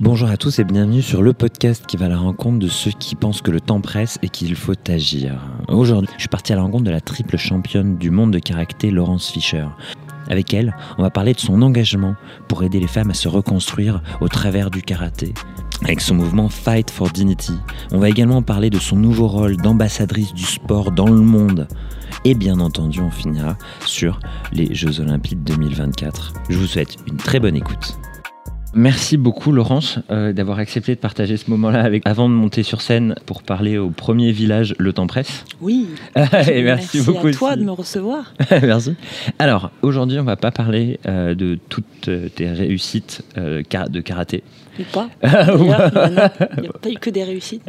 Bonjour à tous et bienvenue sur le podcast qui va à la rencontre de ceux qui pensent que le temps presse et qu'il faut agir. Aujourd'hui, je suis parti à la rencontre de la triple championne du monde de karaté, Laurence Fischer. Avec elle, on va parler de son engagement pour aider les femmes à se reconstruire au travers du karaté. Avec son mouvement Fight for Dignity, on va également parler de son nouveau rôle d'ambassadrice du sport dans le monde. Et bien entendu, on finira sur les Jeux Olympiques 2024. Je vous souhaite une très bonne écoute. Merci beaucoup Laurence euh, d'avoir accepté de partager ce moment-là avec avant de monter sur scène pour parler au premier village Le Temps Presse. Oui. Et merci, beaucoup à toi aussi. de me recevoir. merci. Alors aujourd'hui, on va pas parler euh, de toutes tes réussites euh, de karaté, Ou pas. D'ailleurs, Il n'y a pas eu que des réussites.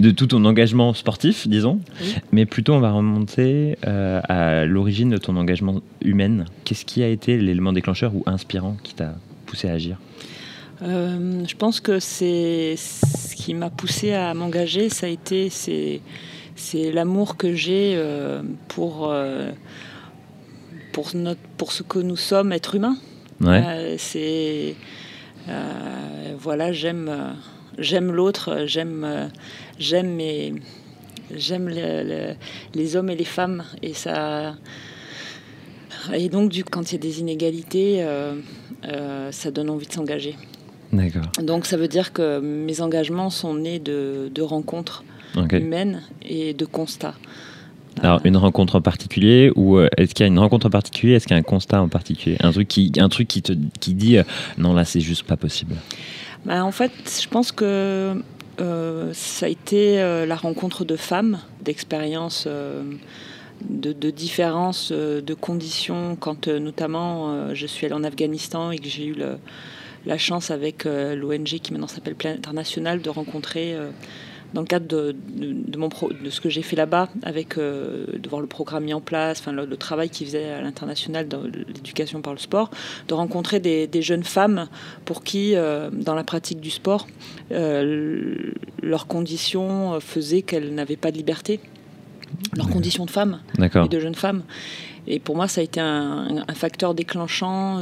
de tout ton engagement sportif, disons, Oui. mais plutôt on va remonter euh, à l'origine de ton engagement humain. Qu'est-ce qui a été l'élément déclencheur ou inspirant qui t'a poussé à agir? Euh, je pense que c'est ce qui m'a poussé à m'engager, ça a été c'est l'amour que j'ai euh, pour euh, pour notre pour ce que nous sommes, être humains. Ouais. C'est voilà, j'aime j'aime l'autre, j'aime j'aime mes j'aime le- le- les hommes et les femmes et ça et donc du quand il y a des inégalités, euh, euh, ça donne envie de s'engager. D'accord. Donc ça veut dire que mes engagements sont nés de, de rencontres humaines et de constats. Alors, une rencontre en particulier ou euh, est-ce qu'il y a une rencontre en particulier Est-ce qu'il y a un constat en particulier? Un truc qui, un truc qui te qui dit euh, non là c'est juste pas possible. Bah, en fait, je pense que euh, ça a été euh, la rencontre de femmes, d'expériences, de, de différences de conditions. Quand notamment je suis allée en Afghanistan et que j'ai eu le- la chance avec euh, l'ONG qui maintenant s'appelle Plan International de rencontrer. euh, dans le cadre de, de- de mon pro- de ce que j'ai fait là-bas, avec euh, de voir le programme mis en place, enfin, le, le travail qu'ils faisaient à l'international dans l'éducation par le sport, de rencontrer des, des jeunes femmes pour qui, euh, dans la pratique du sport, euh, leurs conditions faisaient qu'elles n'avaient pas de liberté, leurs conditions de femmes et de jeunes femmes. Et pour moi, ça a été un, un facteur déclenchant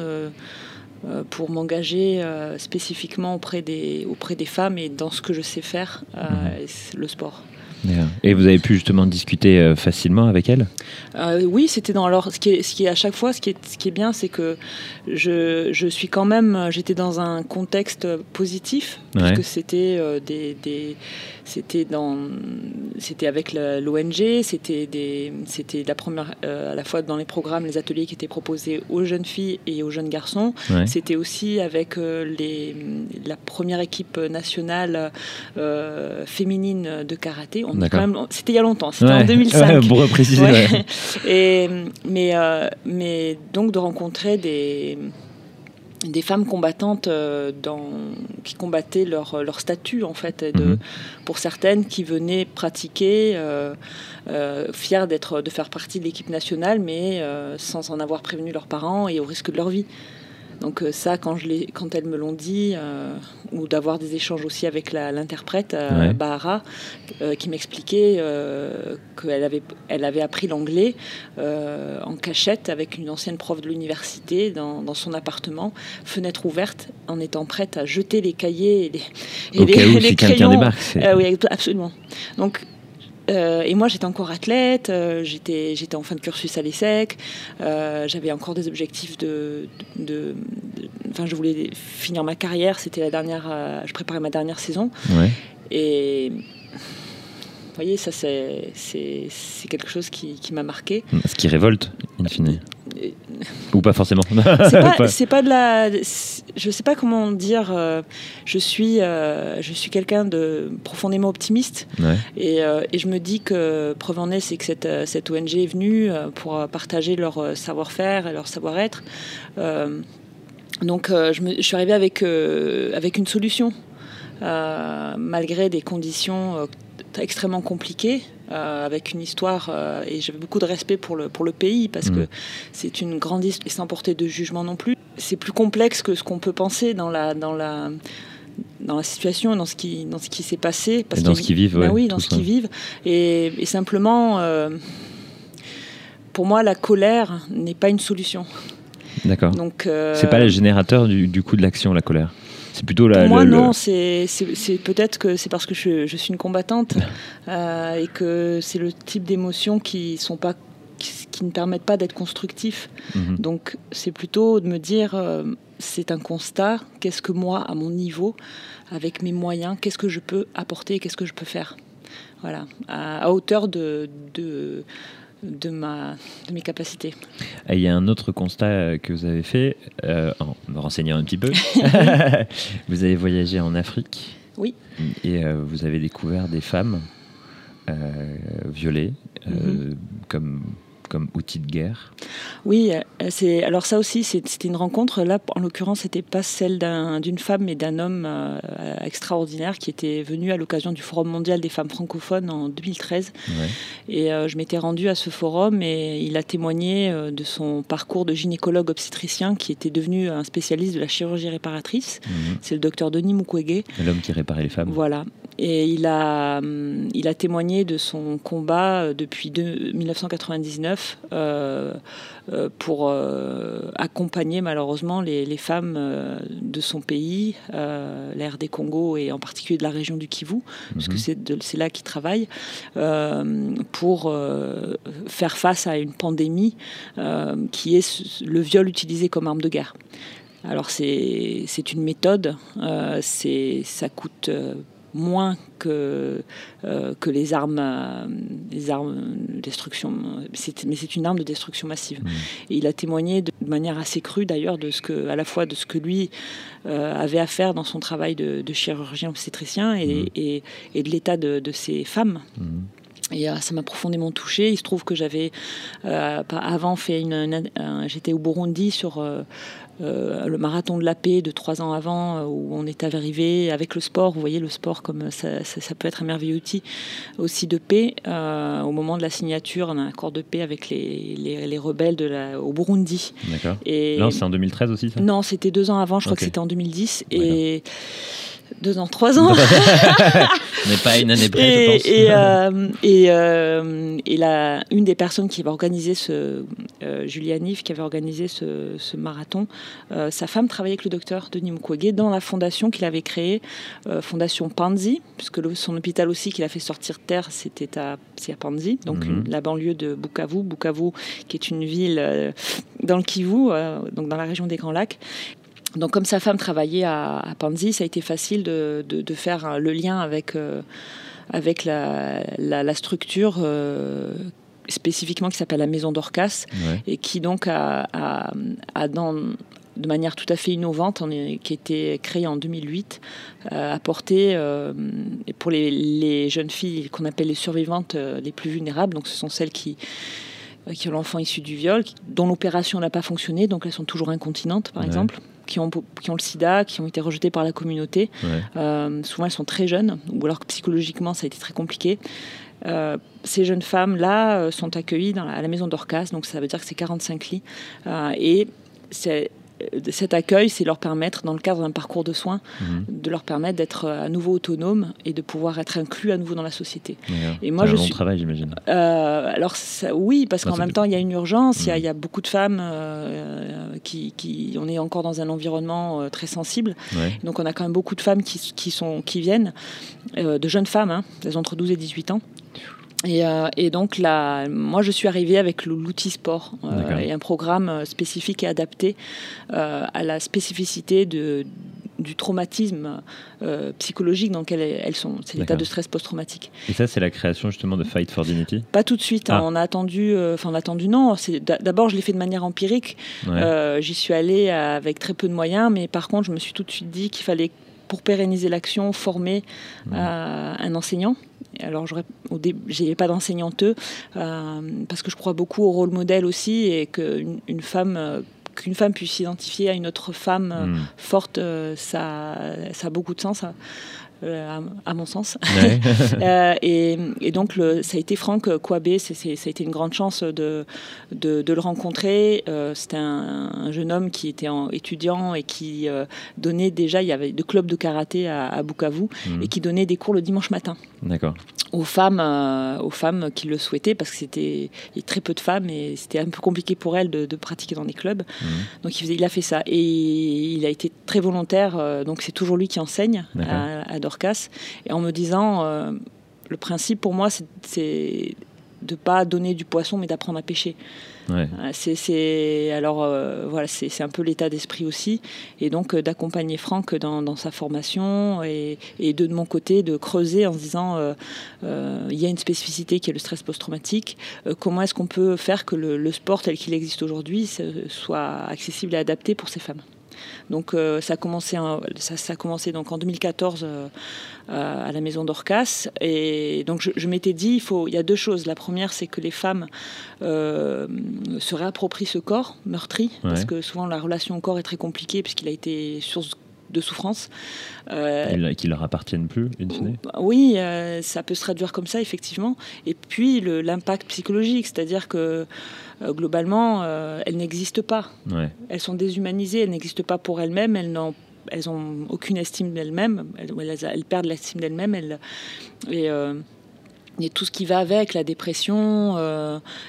pour m'engager euh, spécifiquement auprès des, auprès des femmes et dans ce que je sais faire, euh, le sport. Et vous avez pu justement discuter euh, facilement avec elle? Euh, oui, c'était dans alors ce qui est, ce qui est à chaque fois ce qui est, ce qui est bien, c'est que je, je suis quand même j'étais dans un contexte positif Ouais. puisque c'était euh, des, des c'était dans c'était avec l'ONG, c'était des c'était la première euh, à la fois dans les programmes les ateliers qui étaient proposés aux jeunes filles et aux jeunes garçons. Ouais. C'était aussi avec euh, les, la première équipe nationale euh, féminine de karaté. On C'était il y a longtemps, c'était Ouais. en 2005. Ouais, pour préciser. Ouais. ouais. Et, mais, euh, mais donc de rencontrer des, des femmes combattantes euh, dans, qui combattaient leur, leur statut, en fait, et de, Mhm. pour certaines qui venaient pratiquer, euh, euh, fières d'être, de faire partie de l'équipe nationale, mais sans en avoir prévenu leurs parents et au risque de leur vie. Donc euh, ça, quand, je l'ai- quand elles me l'ont dit, euh, ou d'avoir des échanges aussi avec l'interprète, euh, Ouais. Bahara, euh, qui m'expliquait qu'elle avait, elle avait appris l'anglais en cachette avec une ancienne prof de l'université dans, dans son appartement, fenêtre ouverte, en étant prête à jeter les cahiers et les, et Au les- cas où les si quelqu'un crayons. débarque. oui, absolument. Donc, euh, et moi, j'étais encore athlète, euh, j'étais, j'étais en fin de cursus à l'ESSEC, euh, j'avais encore des objectifs de, Enfin, je voulais finir ma carrière, c'était la dernière. je préparais ma dernière saison. Ouais. Et. Vous voyez, ça, c'est, c'est, c'est quelque chose qui, qui m'a marqué. Ce qui révolte, in fine. Ou pas forcément. c'est pas, de la je sais pas comment dire euh, je suis euh, je suis quelqu'un de profondément optimiste Ouais. et, euh, et je me dis que preuve en est c'est que cette, cette ONG est venue pour partager leur savoir-faire et leur savoir-être donc je, me- je suis arrivée avec avec une solution malgré des conditions extrêmement compliquées euh, avec une histoire euh, et j'avais beaucoup de respect pour le, pour le pays parce Mhm. que c'est une grande histoire et sans porter de jugement non plus. C'est plus complexe que ce qu'on peut penser dans la, dans la, dans la situation, dans ce qui, dans ce qui s'est passé. Et dans ce qu'ils vivent, Ben ouais, oui, dans ce qu'ils vivent. Et, et simplement, euh, pour moi, la colère n'est pas une solution. D'accord. Donc, C'est pas le générateur du, du coup de l'action, la colère? C'est plutôt la. Pour moi, le- non, c'est peut-être que c'est parce que je, je suis une combattante euh, et que c'est le type d'émotions qui sont pas qui, qui ne permettent pas d'être constructifs. Mhm. Donc c'est plutôt de me dire euh, c'est un constat. Qu'est-ce que moi, à mon niveau, avec mes moyens, qu'est-ce que je peux apporter, qu'est-ce que je peux faire? Voilà, à, à hauteur de, de de ma de mes capacités. Il y a un autre constat euh, que vous avez fait, euh, en me renseignant un petit peu. vous avez voyagé en Afrique. Oui. Et euh, vous avez découvert des femmes euh, violées Mhm. comme, comme outil de guerre. Oui, euh, c'est alors ça aussi, c'était une rencontre. Là, en l'occurrence, c'était pas celle d'un- d'une femme, mais d'un homme euh, extraordinaire qui était venu à l'occasion du Forum mondial des femmes francophones en 2013. Ouais. Et euh, je m'étais rendue à ce forum et il a témoigné euh, de son parcours de gynécologue obstétricien qui était devenu un spécialiste de la chirurgie réparatrice. Mhm. C'est le docteur Denis Mukwege. L'homme qui réparait les femmes. Voilà. Et il a, hum, il a témoigné de son combat euh, depuis deux- 1999 euh, euh, pour euh, accompagner malheureusement les, les femmes de son pays, euh, l'ère des Congo et en particulier de la région du Kivu, parce que Mhm. c'est là qu'il travaille, pour faire face à une pandémie qui est le viol utilisé comme arme de guerre. Alors c'est c'est une méthode, c'est ça coûte moins que, euh, que les armes, euh, les armes de destruction, mais c'est une arme de destruction massive. Et il a témoigné de manière assez crue d'ailleurs de ce que, à la fois de ce que lui euh, avait à faire dans son travail de, de chirurgien obstétricien et, Mhm. et, et de l'état de, de ces femmes. Mhm. Et euh, ça m'a profondément touchée. Il se trouve que j'avais euh, avant fait une, une- un- j'étais au Burundi sur euh, le marathon de la paix de trois ans avant, où on est arrivé avec le sport. Vous voyez, le sport comme ça, ça- ça peut être un merveilleux outil aussi de paix. au moment de la signature d'un accord de paix avec les, les, les rebelles de la, au Burundi. D'accord. Et Non, c'est en 2013 aussi, ça? Non, c'était deux ans avant. Je crois que c'était en 2010 et deux ans, trois ans. Mais pas une année près, je Et, pense. et, euh, et, euh, et la, une des personnes qui avait organisé ce, euh, qui avait organisé ce, ce marathon, euh, sa femme travaillait avec le docteur Denis Mukwege dans la fondation qu'il avait créée, Fondation Panzi, puisque le- son hôpital aussi qu'il a fait sortir de terre, c'était à, à Panzi, donc Mhm. une- la banlieue de Bukavu, Bukavu qui est une ville dans le Kivu, donc dans la région des Grands Lacs. Donc comme sa femme travaillait à, à Panzi, ça a été facile de, de- de faire euh, le lien avec, euh, avec la, la- la structure euh, spécifiquement qui s'appelle la Maison d'Orcas Ouais. et qui donc a, a- a dans, de manière tout à fait innovante, qui a été créée en 2008, euh, apporté euh, pour les, les jeunes filles qu'on appelle les survivantes euh, les plus vulnérables, donc ce sont celles qui qui ont l'enfant issu du viol, qui- dont l'opération n'a pas fonctionné, donc elles sont toujours incontinentes, par Ouais. exemple, qui ont, qui ont le sida, qui ont été rejetées par la communauté. Ouais. Euh, souvent, elles sont très jeunes, ou alors que psychologiquement, ça a été très compliqué. Euh, ces jeunes femmes-là euh, sont accueillies dans la- à la maison d'Orcas, donc ça veut dire que c'est 45 lits. Et c'est- cet accueil, c'est leur permettre, dans le cadre d'un parcours de soins, Mhm. de leur permettre d'être euh, à nouveau autonomes et de pouvoir être inclus à nouveau dans la société. Et moi, je un long suis- travail, j'imagine. Euh, alors ça- oui, parce qu'en même temps, il y a une urgence, il y a- Mhm. il y, a beaucoup de femmes euh, qui, qui- On est encore dans un environnement euh, très sensible. Ouais. Donc on a quand même beaucoup de femmes qui, qui, sont, qui viennent, euh, de jeunes femmes, hein, elles ont entre 12 et 18 ans. Et, euh, et donc là, moi je suis arrivée avec l'outil sport euh, et un programme euh, spécifique et adapté euh, à la spécificité de, du traumatisme psychologique dans lequel elles sont. C'est l'état de stress post-traumatique. Et ça, c'est la création justement de Fight for Dignity? Pas tout de suite. hein, Ah. on a attendu. Enfin, on a attendu. Non. D'abord, je l'ai fait de manière empirique. Ouais. J'y suis allée avec très peu de moyens, mais par contre, je me suis tout de suite dit qu'il fallait, pour pérenniser l'action, former Mhm. euh, un enseignant. Alors, j'aurais- au début, j'ai pas d'enseignante euh, parce que je crois beaucoup au rôle modèle aussi et qu'une une femme, euh, qu'une femme puisse s'identifier à une autre femme Mhm. forte, ça, ça a beaucoup de sens. Euh, à, à mon sens. Ouais. Euh, et, et donc, le, ça a été Franck Kouabé, ça a été une grande chance de, de, de le rencontrer. Euh, c'était un, un jeune homme qui était en, étudiant et qui donnait déjà, il y avait de clubs de karaté à, à Bukavu, Mhm. et qui donnait des cours le dimanche matin D'accord. aux femmes, aux femmes qui le souhaitaient, parce que c'était très peu de femmes et c'était un peu compliqué pour elles de, de pratiquer dans des clubs. Donc il, il, a fait ça. Et il a été très volontaire. Donc c'est toujours lui qui enseigne à, Dorcas. Et en me disant, euh, le principe pour moi, c'est de pas donner du poisson, mais d'apprendre à pêcher. Ouais. Euh, c'est, alors euh, voilà, c'est, un peu l'état d'esprit aussi, et donc euh, d'accompagner Franck dans, sa formation et, de, mon côté de creuser en se disant il y a une spécificité qui est le stress post-traumatique. comment est-ce qu'on peut faire que le sport tel qu'il existe aujourd'hui soit accessible et adapté pour ces femmes? Donc euh, ça, a commencé ça, a commencé donc en 2014 euh, à la maison d'Orcas. Et donc je, m'étais dit, il, faut, il y a deux choses. La première, c'est que les femmes euh, se réapproprient ce corps meurtri, parce que souvent la relation au corps est très compliquée, puisqu'il a été source de souffrance. Euh, qui leur appartiennent plus, in Oui, ça peut se traduire comme ça, effectivement. Et puis l'impact psychologique, c'est-à-dire que euh, globalement, euh, elles n'existent pas. Elles sont déshumanisées, elles n'existent pas pour elles-mêmes, elles n'ont elles ont aucune estime d'elles-mêmes, elles, perdent l'estime d'elles-mêmes, elles, et, euh, et, tout ce qui va avec, la dépression,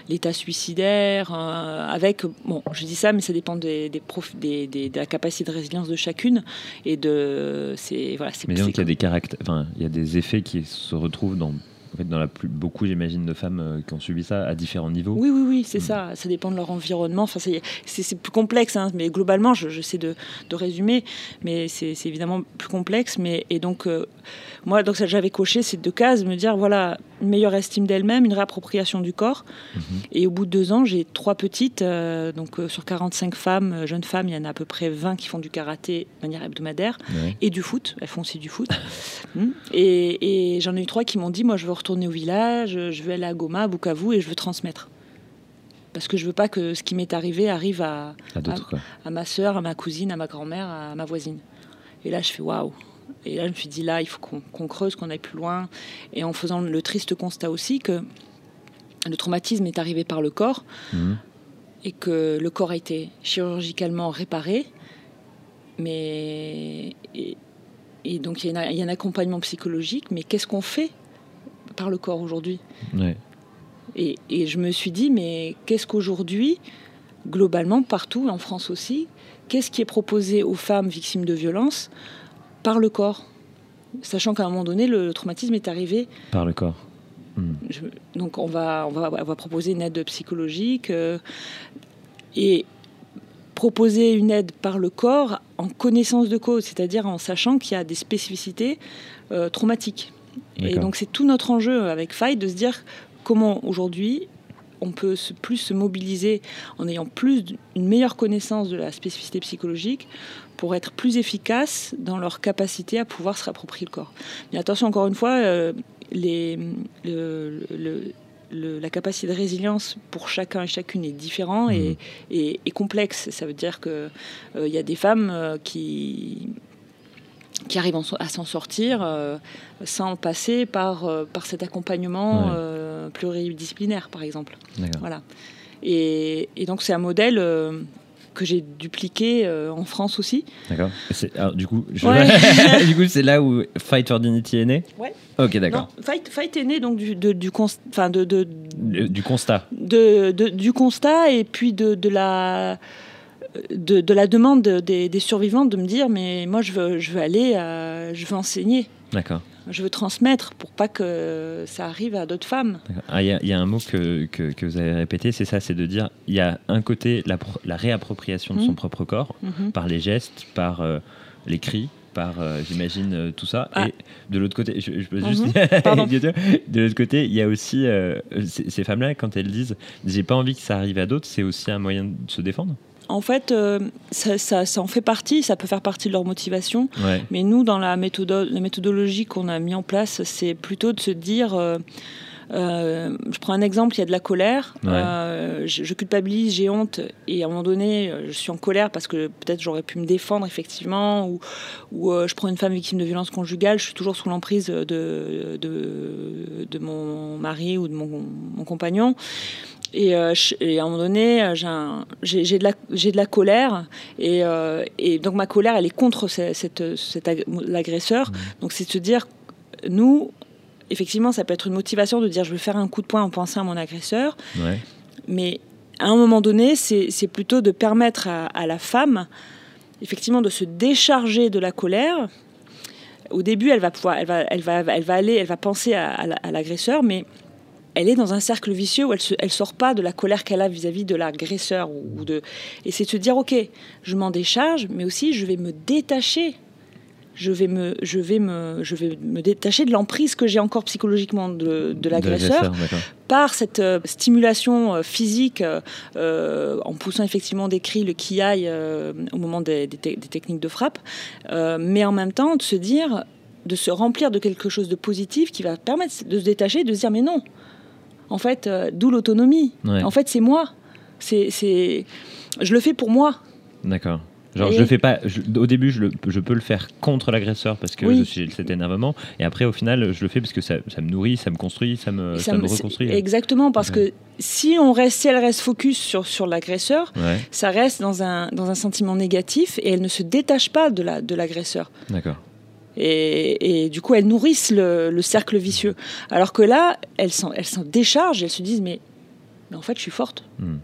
l'état suicidaire, avec, bon, je dis ça, mais ça dépend des, des, des, des, de la capacité de résilience de chacune, et de, c'est, voilà, Mais donc il y a des caractères, enfin, il y a des effets qui se retrouvent dans en fait, dans la plus, beaucoup, j'imagine, de femmes euh, qui ont subi ça à différents niveaux. Oui, oui, oui, c'est mm. ça. Ça dépend de leur environnement. Enfin, c'est plus complexe, hein, mais globalement, je, je sais de, de, résumer, mais c'est évidemment plus complexe. Mais, et donc, euh, moi, donc j'avais coché ces deux cases, me dire, voilà, une meilleure estime d'elle-même, une réappropriation du corps. Mm-hmm. Et au bout de deux ans, j'ai trois petites, euh, donc sur 45 femmes, jeunes femmes, il y en a à peu près 20 qui font du karaté de manière hebdomadaire et du foot. Elles font aussi du foot. Mm. et, et j'en ai eu trois qui m'ont dit, moi, je veux retourner au village, je veux aller à Goma, à Bukavu et je veux transmettre. Parce que je veux pas que ce qui m'est arrivé arrive à, à, ma soeur, à ma cousine, à ma grand-mère, à ma voisine. Et là, je fais waouh. Et là, je me suis dit, là, il faut qu'on creuse, qu'on aille plus loin. Et en faisant le triste constat aussi que le traumatisme est arrivé par le corps mhm. et que le corps a été chirurgicalement réparé. Mais. Et, donc, il y, a un accompagnement psychologique. Mais qu'est-ce qu'on fait par le corps aujourd'hui? Et, je me suis dit, mais qu'est-ce qu'aujourd'hui, globalement, partout, en France aussi, qu'est-ce qui est proposé aux femmes victimes de violences par le corps Sachant qu'à un moment donné, le, traumatisme est arrivé. Par le corps. Hmm. donc on va, on, va, on va proposer une aide psychologique euh, et proposer une aide par le corps en connaissance de cause, c'est-à-dire en sachant qu'il y a des spécificités euh, traumatiques. Et donc c'est tout notre enjeu avec Fight de se dire comment aujourd'hui on peut plus se mobiliser en ayant plus une meilleure connaissance de la spécificité psychologique pour être plus efficace dans leur capacité à pouvoir se réapproprier le corps. Mais attention encore une fois, euh, les, la capacité de résilience pour chacun et chacune est différente et, mmh. complexe. Ça veut dire qu'il euh, y a des femmes euh, qui qui arrivent à s'en sortir euh, sans passer par, euh, par cet accompagnement euh, pluridisciplinaire, par exemple. Voilà. Et, et donc c'est un modèle que j'ai dupliqué en France aussi. D'accord. Du coup, du coup, c'est là où Fight for Dignity est né. Ouais. Ok, d'accord. Fight, Fight est né donc du, de, du, enfin de, de, du constat. De, du constat et puis de, de la de, la demande des, survivants de me dire mais moi je veux, je veux aller, je veux enseigner. D'accord. Je veux transmettre pour pas que ça arrive à d'autres femmes. Ah, il y, a un mot que, que, vous avez répété, c'est ça, c'est de dire il y a un côté la, la réappropriation de son mmh. propre corps mmh. par les gestes, par euh, les cris, par, euh, j'imagine, euh, tout ça. Ah. Et de l'autre côté, je, peux juste mmh. de l'autre côté, il y a aussi ces femmes-là, quand elles disent j'ai pas envie que ça arrive à d'autres, c'est aussi un moyen de se défendre? En fait, euh, ça, en fait partie, ça peut faire partie de leur motivation. Mais nous, dans la, la méthodologie qu'on a mis en place, c'est plutôt de se dire... Euh, euh, je prends un exemple, il y a de la colère, je, culpabilise, j'ai honte, et à un moment donné, je suis en colère parce que peut-être j'aurais pu me défendre effectivement, ou, ou je prends une femme victime de violence conjugale, je suis toujours sous l'emprise de, de, mon mari ou de mon, mon compagnon. Euh, et, à un moment donné, euh, j'ai de, la, de la colère. Et, euh, et, donc ma colère, elle est contre cette, l'agresseur. Mmh. Donc c'est de se dire, nous, effectivement, ça peut être une motivation de dire je veux faire un coup de poing en pensant à mon agresseur. Mais à un moment donné, c'est plutôt de permettre à, la femme, effectivement, de se décharger de la colère. Au début, elle va pouvoir, elle va, elle va, elle va aller, elle va penser à, l'agresseur, mais elle est dans un cercle vicieux où elle ne sort pas de la colère qu'elle a vis-à-vis de l'agresseur. Ou de... Et c'est de se dire, OK, je m'en décharge, mais aussi je vais me détacher je vais me, je vais me, je vais me détacher de l'emprise que j'ai encore psychologiquement de, de l'agresseur par cette euh, stimulation euh, physique euh, en poussant effectivement des cris, le qui aille au moment des, techniques de frappe, mais en même temps de se dire, de se remplir de quelque chose de positif qui va permettre de se détacher, de se dire mais non, en fait, d'où l'autonomie. En fait, c'est moi. C'est, je le fais pour moi. D'accord. Genre, je le fais pas. au début, je, je, peux le faire contre l'agresseur parce que j'ai cet énervement. Et après, au final, je le fais parce que ça, ça me nourrit, ça me construit, ça me, ça, me reconstruit. Exactement, parce que si on reste, si elle reste focus sur, sur l'agresseur, ça reste dans un, dans un sentiment négatif et elle ne se détache pas de la de l'agresseur. D'accord. Et, et, du coup, elles nourrissent le, le cercle vicieux. Alors que là, elles s'en elles déchargent, elles se disent mais, mais en fait, je suis forte. Hmm.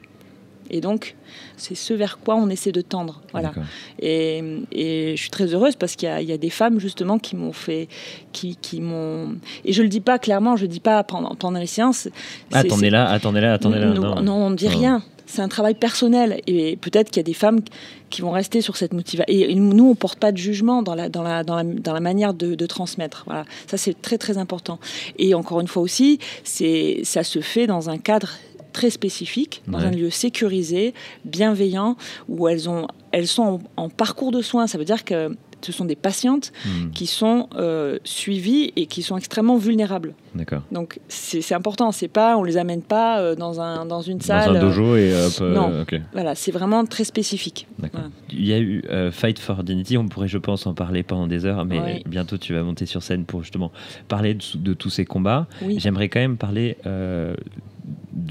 Et donc, c'est ce vers quoi on essaie de tendre. Voilà. Et, et, je suis très heureuse parce qu'il y, y, a des femmes justement qui m'ont fait, qui, qui m'ont. Et je le dis pas clairement, je le dis pas pendant, pendant les séances. Attendez là, attendez là, attendez là. Non, non, on ne dit rien. C'est un travail personnel et peut-être qu'il y a des femmes qui vont rester sur cette motivation. Et nous, on porte pas de jugement dans la, dans la, dans la, dans la manière de, de transmettre. Voilà, ça c'est très très important. Et encore une fois aussi, c'est ça se fait dans un cadre très spécifique, dans un lieu sécurisé, bienveillant, où elles, ont, elles sont en, parcours de soins. Ça veut dire que ce sont des patientes hmm. qui sont euh, suivies et qui sont extrêmement vulnérables. D'accord. Donc c'est important. C'est pas, on les amène pas euh, dans un dans une salle. Dans un dojo et hop. Euh, non. Voilà, c'est vraiment très spécifique. D'accord. Il y a eu Fight for Dignity. On pourrait, je pense, en parler pendant des heures, mais bientôt tu vas monter sur scène pour justement parler de, tous ces combats. J'aimerais quand même parler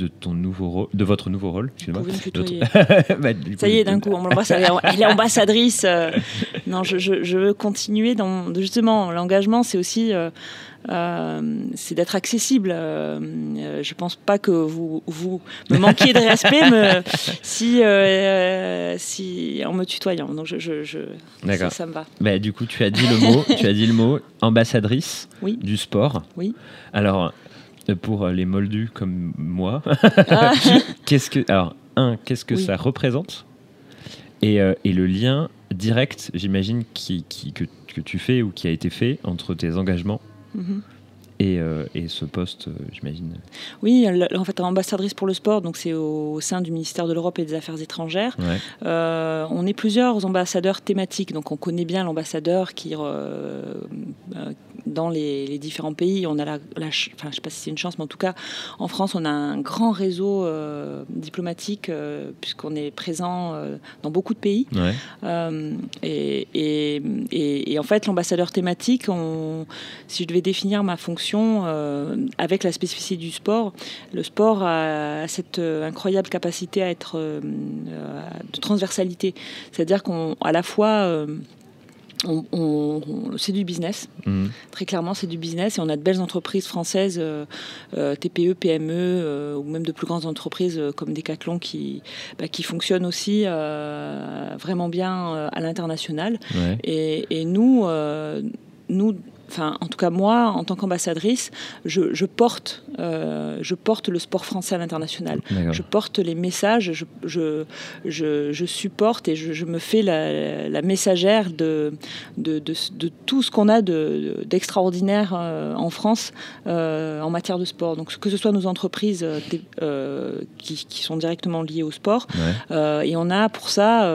de ton nouveau rôle, de votre nouveau rôle. Vous bah, Ça y est, d'un coup, elle est ambassadrice. Euh, non, je, je, veux continuer dans justement l'engagement, c'est aussi euh, euh, c'est d'être accessible. je pense pas que vous, vous me manquiez de respect me, si, si en me tutoyant. Donc je, je, ça, ça, me va. Bah, du coup, tu as dit le mot, tu as dit le mot ambassadrice oui. du sport. Oui. Alors, pour les moldus comme moi. Ah. qu'est-ce que, alors, un, qu'est-ce que ça représente? Et, euh, et, le lien direct, j'imagine, qui, qui, que, que, tu fais ou qui a été fait entre tes engagements mm-hmm. Euh, et, ce poste, euh, j'imagine Oui, en fait, ambassadrice pour le sport, donc c'est au, sein du ministère de l'Europe et des Affaires étrangères. Euh, on est plusieurs ambassadeurs thématiques, donc on connaît bien l'ambassadeur qui, dans les, différents pays, on a la, enfin, je sais pas si c'est une chance, mais en tout cas, en France, on a un grand réseau diplomatique puisqu'on est présent dans beaucoup de pays. Et, et, et, en fait, l'ambassadeur thématique, on, si je devais définir ma fonction euh, avec la spécificité du sport. Le sport a, cette euh, incroyable capacité à être euh, de transversalité, c'est-à-dire qu'à la fois on, c'est du business, mhm. très clairement c'est du business et on a de belles entreprises françaises, TPE, PME ou même de plus grandes entreprises comme Decathlon qui, bah, qui fonctionnent aussi vraiment bien à l'international. Et, et, nous, nous enfin en tout cas moi, en tant qu'ambassadrice, je, porte, euh, je porte le sport français à l'international. Je porte les messages, je, je, supporte et je, me fais la, messagère de, de, tout ce qu'on a d'extraordinaire euh, en France euh, en matière de sport. Donc que ce soit nos entreprises qui, sont directement liées au sport, et on a pour ça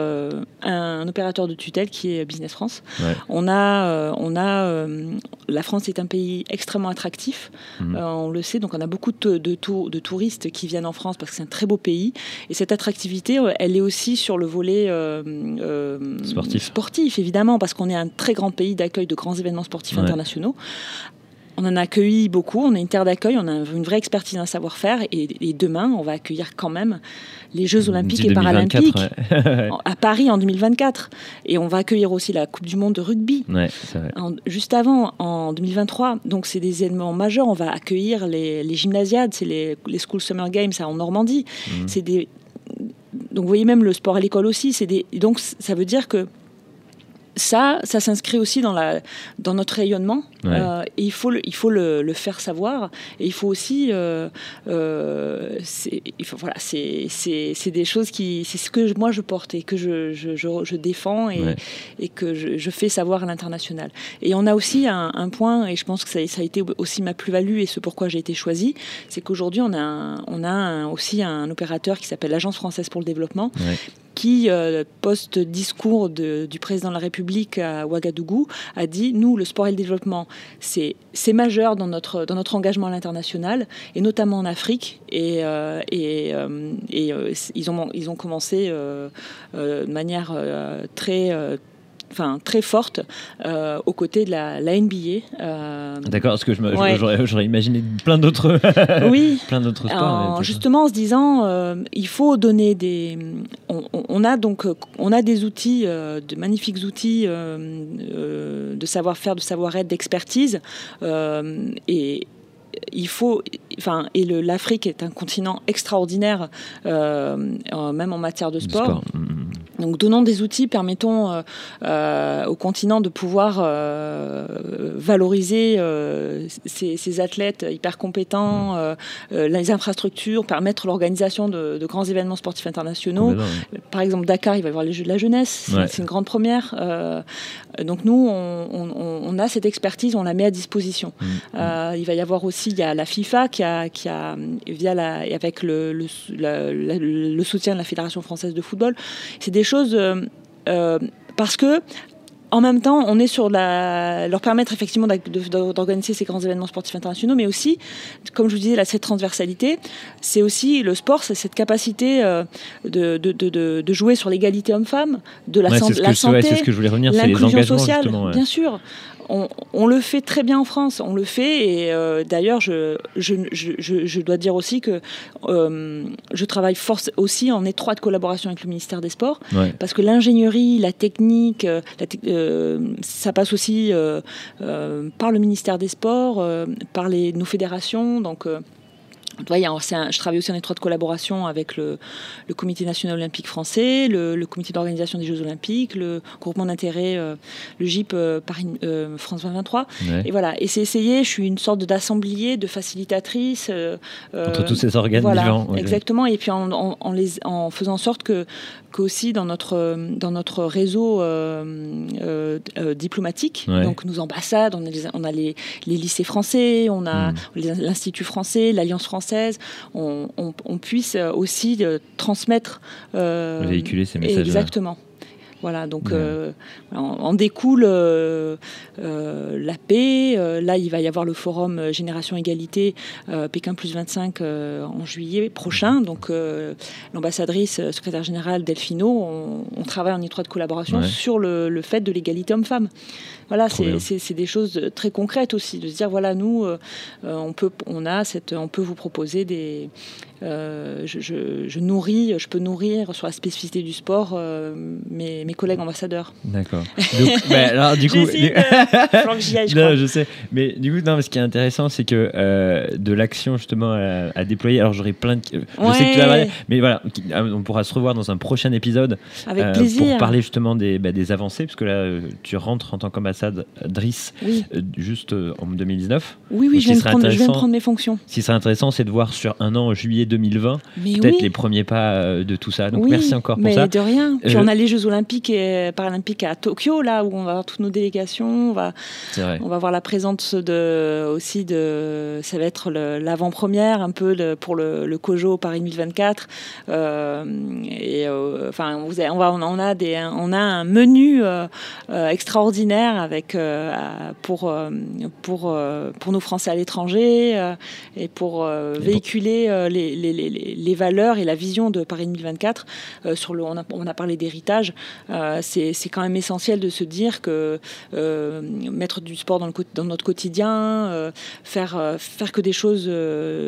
un, opérateur de tutelle qui est Business France. On a, on a la France est un pays extrêmement attractif, mhm. euh, on le sait, donc on a beaucoup de, de, de, touristes qui viennent en France parce que c'est un très beau pays. Et cette attractivité, euh, elle est aussi sur le volet euh, sportif. sportif, évidemment, parce qu'on est un très grand pays d'accueil de grands événements sportifs internationaux. On en a accueilli beaucoup, on est une terre d'accueil, on a une vraie expertise, un savoir-faire, et, demain, on va accueillir quand même les Jeux Olympiques et Paralympiques à Paris en 2024. Et on va accueillir aussi la Coupe du Monde de rugby juste avant, en 2023. Donc c'est des événements majeurs. On va accueillir les, gymnasiades, c'est les, School Summer Games en Normandie. Mhm. C'est des donc vous voyez même le sport à l'école aussi. C'est des, donc ça veut dire que ça, ça s'inscrit aussi dans, la, dans notre rayonnement. Euh, et il faut, le, il faut le, le, faire savoir. Et il faut aussi. Euh, euh, il faut, voilà, c'est des choses qui. C'est ce que moi je porte et que je, je, je, défends et, et que je, fais savoir à l'international. Et on a aussi un, un, point, et je pense que ça, ça a été aussi ma plus-value et ce pourquoi j'ai été choisie, c'est qu'aujourd'hui on a, on a aussi un opérateur qui s'appelle l'Agence française pour le développement euh, post-discours du président de la République à Ouagadougou, a dit Nous, le sport et le développement, c'est majeur dans notre, dans notre engagement à l'international, et notamment en Afrique. Et, euh, et, euh, ils, ont, ils ont commencé de manière très enfin très forte euh, aux côtés de la, NBA. Euh, D'accord, parce que j'aurais imaginé plein d'autres oui. plein d'autres sports. justement en se disant, euh, il faut donner des. On, a donc on a des outils, de magnifiques outils de savoir-faire, de savoir-être, d'expertise, et il faut, enfin, et l'Afrique est un continent extraordinaire, même en matière de sport. Mm. Donc donnons des outils, permettons euh, euh, au continent de pouvoir euh, valoriser ces, athlètes hyper compétents, les infrastructures, permettre l'organisation de, grands événements sportifs internationaux. Par exemple, Dakar, il va y avoir les Jeux de la jeunesse, c'est une grande première. donc nous, on, a cette expertise, on la met à disposition. Mmh. il va y avoir aussi, il y a la FIFA qui a, qui a via la, avec le, le, le soutien de la Fédération française de football, c'est des choses euh, euh, parce que en même temps, on est sur la, leur permettre effectivement d'organiser ces grands événements sportifs internationaux, mais aussi, comme je vous disais, cette transversalité, c'est aussi le sport, c'est cette capacité euh, de, de, de, jouer sur l'égalité homme-femme, de la, santé, c'est ce que je voulais revenir, l'inclusion sociale, bien sûr on, le fait très bien en France, on le fait. Et euh, d'ailleurs, je, je, dois dire aussi que euh, je travaille force aussi en étroite collaboration avec le ministère des Sports, parce que l'ingénierie, la technique, euh, ça passe aussi par le ministère des Sports, par nos fédérations. Donc, je travaille aussi en étroite collaboration avec le, Comité national olympique français, le, Comité d'organisation des Jeux olympiques, le groupement d'intérêt, euh, le GIP euh, Paris, euh, France 2023. Et voilà, et c'est essayer, je suis une sorte d'assemblier, de facilitatrice. Entre tous ces organes voilà, Exactement, et puis en, les, en faisant en sorte que aussi dans notre, dans notre réseau diplomatique, donc nos ambassades, on a les, on a les, lycées français, on a hmm. l'Institut français, l'Alliance française on, puisse aussi euh, transmettre. Euh, Véhiculer ces messages. Exactement. Voilà, donc euh, en, découle la paix. là, il va y avoir le forum Génération Égalité Pékin plus 25 en juillet prochain. Donc l'ambassadrice, secrétaire générale Delphino, on, travaille en étroite collaboration sur le, le, fait de l'égalité homme-femme. Voilà, c'est des choses très concrètes aussi, de se dire voilà, nous, euh, on peut, on a cette, on peut vous proposer des, euh, je, nourris, je peux nourrir sur la spécificité du sport euh, mes, mes, collègues ambassadeurs. D'accord. bah, alors du coup, du... je, non, je sais, mais du coup, non, ce qui est intéressant, c'est que de l'action justement à, déployer. Alors j'aurais plein de, je sais que tu vas mais voilà, on pourra se revoir dans un prochain épisode Avec plaisir. pour parler justement des, bah, des avancées, parce que là, tu rentres en tant qu'ambassadeur Driss euh, juste euh, en 2019. Oui, oui, je viens, prendre, je viens, de prendre, mes fonctions. Ce qui serait intéressant, c'est de voir sur un an, juillet 2020, peut-être les premiers pas euh, de tout ça. Donc merci encore pour mais ça. de rien. Puis on a les Jeux Olympiques et Paralympiques à Tokyo, là où on va avoir toutes nos délégations. On va, on va voir la présence de, aussi de. Ça va être l'avant-première un peu pour le, le COJO Paris 2024. et enfin, on, va, on, a des, on a un menu extraordinaire avec, euh, pour, euh, pour, euh, pour nos Français à l'étranger et pour véhiculer les, les, les, les, valeurs et la vision de Paris 2024. sur le, on, a, on a parlé d'héritage. C'est quand même essentiel de se dire que mettre du sport dans, le, dans notre quotidien, faire, faire que des choses,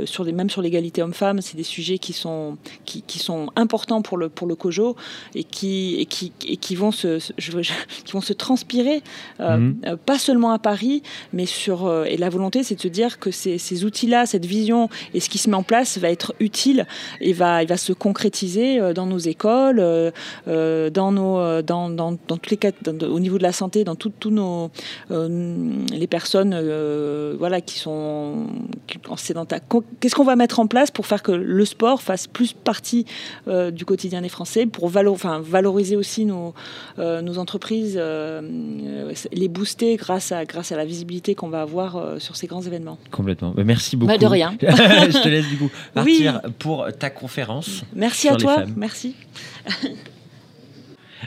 sur les, même sur l'égalité homme-femme, c'est des sujets qui sont, qui, qui, sont importants pour le, pour le COJO et qui, et qui, et qui, vont, se, je, qui vont se transpirer, mhm. pas seulement à Paris, mais sur. et la volonté, c'est de se dire que ces, ces outils-là, cette vision et ce qui se met en place va être utile et va, il va se concrétiser dans nos écoles, dans nos, dans, dans, dans tous les cas, au niveau de la santé, dans tous nos les personnes voilà qui sont en sédentaire. Qu'est-ce qu'on va mettre en place pour faire que le sport fasse plus partie du quotidien des Français, pour enfin, valoriser aussi nos, nos entreprises, les booster grâce à, grâce à la visibilité qu'on va avoir sur ces grands événements? Complètement. Merci beaucoup. Bah, de rien. Je te laisse du coup partir pour ta conférence. Merci à toi. Merci.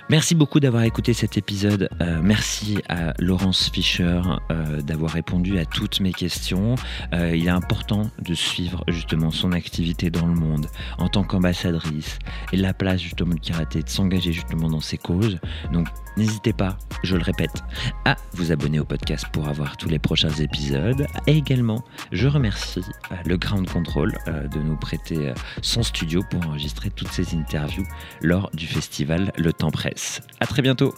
Merci beaucoup d'avoir écouté cet épisode. Euh, merci à Laurence Fischer euh, d'avoir répondu à toutes mes questions. Euh, il est important de suivre justement son activité dans le monde en tant qu'ambassadrice et la place justement du karaté, de s'engager justement dans ses causes. Donc n'hésitez pas, je le répète, à vous abonner au podcast pour avoir tous les prochains épisodes. Et également, je remercie le Ground Control de nous prêter son studio pour enregistrer toutes ces interviews lors du festival Le Temps Presse. À très bientôt.